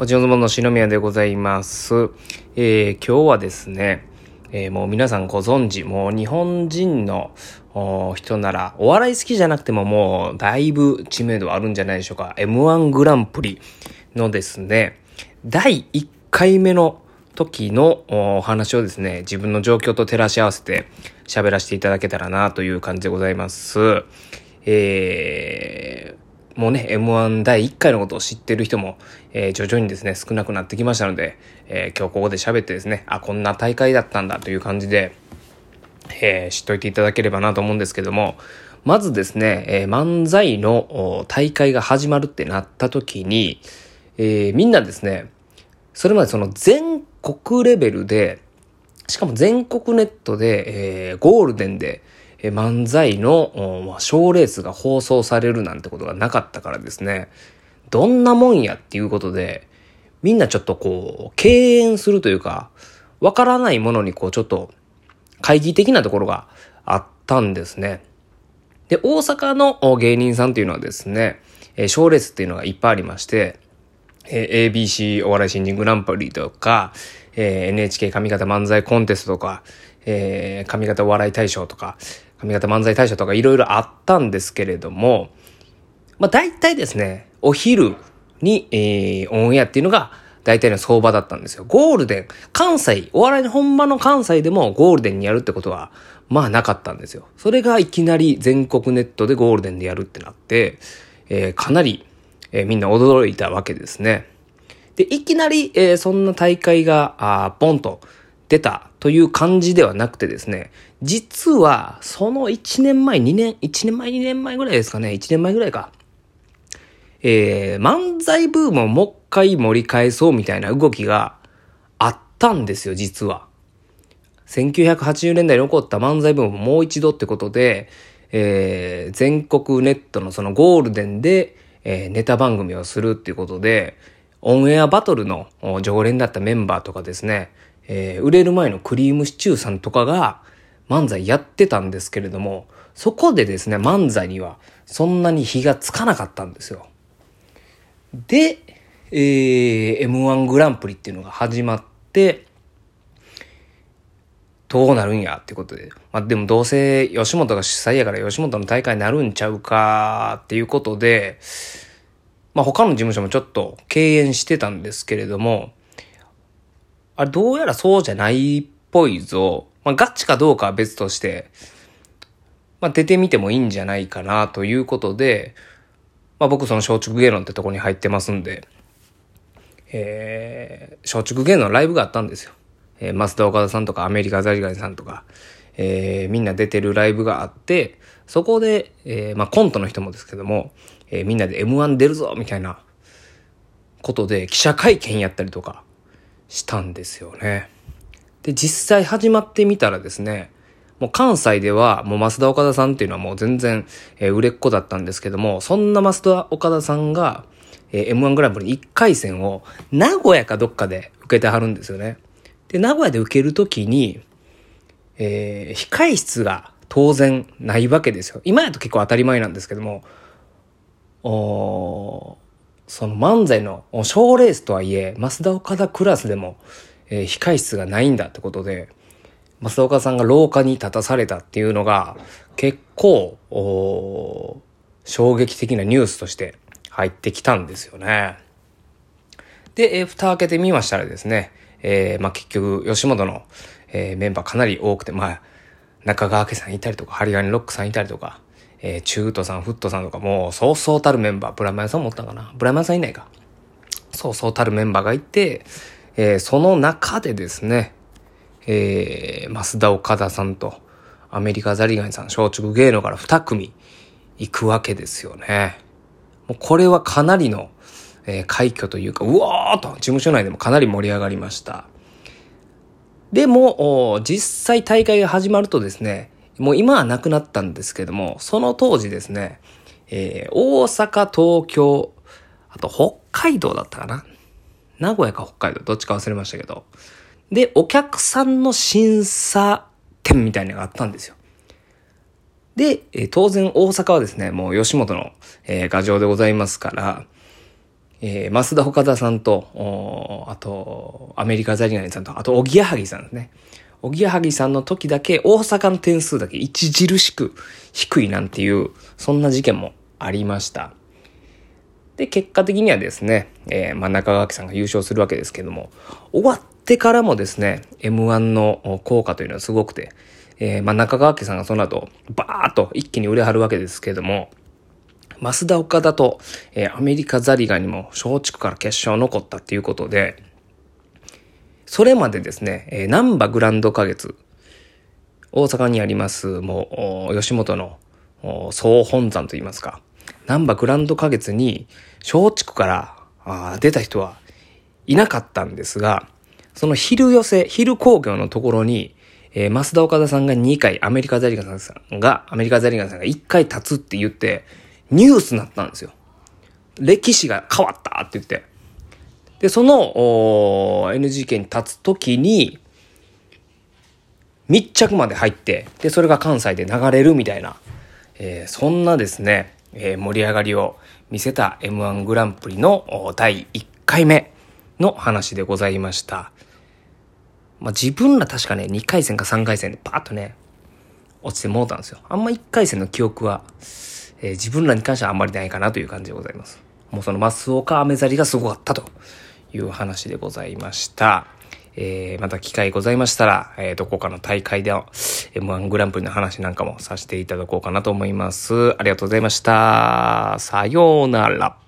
おちのずもの篠宮でございます。えー、今日はですね、えー、もう皆さんご存知、もう日本人の人なら、お笑い好きじゃなくてももうだいぶ知名度あるんじゃないでしょうか。M1 グランプリのですね、第1回目の時のお話をですね、自分の状況と照らし合わせて喋らせていただけたらなという感じでございます。えー、もうね、M1 第1回のことを知ってる人も、えー、徐々にですね、少なくなってきましたので、えー、今日ここで喋ってですね、あ、こんな大会だったんだという感じで、えー、知っといていただければなと思うんですけども、まずですね、え漫才の大会が始まるってなった時に、えみんなですね、それまでその全国レベルで、しかも全国ネットで、えゴールデンで、え漫才の、まあ、賞レースが放送されるなんてことがなかったからですね、どんなもんやっていうことで、みんなちょっとこう、敬遠するというか、わからないものにこう、ちょっと、会議的なところがあったんですね。で、大阪の芸人さんっていうのはですね、賞、レースっていうのがいっぱいありまして、えー ABC お笑い新人グランプリとか、え NHK 上方漫才コンテストとか、え上方お笑い大賞とか、上方漫才大賞とかいろいろあったんですけれども、まあ大体ですね、お昼に、えー、オンエアっていうのが大体の相場だったんですよ。ゴールデン、関西、お笑いの本場の関西でもゴールデンにやるってことは、まあなかったんですよ。それがいきなり全国ネットでゴールデンでやるってなって、えー、かなり、えー、みんな驚いたわけですね。で、いきなり、えー、そんな大会が、あポンと出たという感じではなくてですね、実は、その1年前、2年、1年前、2年前ぐらいですかね、1年前ぐらいか。えー、漫才ブームをもう一回盛り返そうみたいな動きがあったんですよ、実は。1980年代に起こった漫才ブームをもう一度ってことで、えー、全国ネットのそのゴールデンで、えー、ネタ番組をするっていうことで、オンエアバトルの常連だったメンバーとかですね、えー、売れる前のクリームシチューさんとかが漫才やってたんですけれども、そこでですね、漫才にはそんなに火がつかなかったんですよ。で、えー、M1 グランプリっていうのが始まって、どうなるんやってことで。まあでもどうせ吉本が主催やから吉本の大会になるんちゃうかっていうことで、まあ他の事務所もちょっと敬遠してたんですけれども、あれどうやらそうじゃないっぽいぞ。まあガチかどうかは別として、まあ出てみてもいいんじゃないかなということで、まあ僕その松竹芸能ってとこに入ってますんで、えー、松竹芸能のライブがあったんですよ。えー、増田岡田さんとかアメリカザリガニさんとか、えー、みんな出てるライブがあって、そこで、えー、まあコントの人もですけども、えー、みんなで M1 出るぞみたいなことで記者会見やったりとか、したんですよね。で、実際始まってみたらですね、もう関西ではもう増田岡田さんっていうのはもう全然、えー、売れっ子だったんですけども、そんな増田岡田さんが、えー、M1 グランプリ1回戦を名古屋かどっかで受けてはるんですよね。で、名古屋で受けるときに、えー、控室が当然ないわけですよ。今やと結構当たり前なんですけども、おその漫才の賞レースとはいえ、増田岡田クラスでも、えー、控室がないんだってことで、増田岡さんが廊下に立たされたっていうのが、結構、お衝撃的なニュースとして入ってきたんですよね。で、えー、蓋開けてみましたらですね、えー、まあ、結局、吉本の、えー、メンバーかなり多くて、まあ、中川家さんいたりとか、ハリガニロックさんいたりとか、えー、中途さん、フットさんとかもう、そうそうたるメンバー、ブラマヨさんもおったかな？ブラマヨさんいないか。そうそうたるメンバーがいて、えー、その中でですね、えー、増田岡田さんと、アメリカザリガニさん、松竹芸能から二組行くわけですよね。もうこれはかなりの、えー、快挙というか、うわーと、事務所内でもかなり盛り上がりました。でも、実際大会が始まるとですね、もう今はなくなったんですけども、その当時ですね、えー、大阪、東京、あと北海道だったかな？名古屋か北海道、どっちか忘れましたけど。で、お客さんの審査点みたいなのがあったんですよ。で、え、当然大阪はですね、もう吉本の、えー、画像でございますから、えー、増田岡田さんと、あと、アメリカザリガニさんと、あと、おぎやはぎさんですね。おぎやはぎさんの時だけ、大阪の点数だけ著しく低いなんていう、そんな事件もありました。で、結果的にはですね、えー、まあ、中川家さんが優勝するわけですけども、終わってからもですね、M1 の効果というのはすごくて、えー、まあ、中川家さんがその後、バーッと一気に売れ張るわけですけども、増田岡田と、えー、アメリカザリガニも松竹から決勝残ったっていうことで、それまでですね、えー、ナンバグランド花月、大阪にあります、もう、吉本の総本山といいますか、ナンバグランド花月に松竹からあ出た人はいなかったんですが、その昼寄せ、昼工業のところに、えー、増田岡田さんが2回、アメリカザリガンさんが、アメリカザリガンさんが1回立つって言って、ニュースになったんですよ。歴史が変わったって言って。で、その、NGK に立つときに、密着まで入って、で、それが関西で流れるみたいな、えー、そんなですね、えー、盛り上がりを見せた M1 グランプリの第1回目の話でございました。まあ、自分ら確かね、2回戦か3回戦でパーッとね、落ちてもうたんですよ。あんま1回戦の記憶は、えー、自分らに関してはあんまりないかなという感じでございます。もうそのマスオカアメザリがすごかったという話でございました。えー、また機会ございましたら、えー、どこかの大会で M1 グランプリの話なんかもさせていただこうかなと思います。ありがとうございました。さようなら。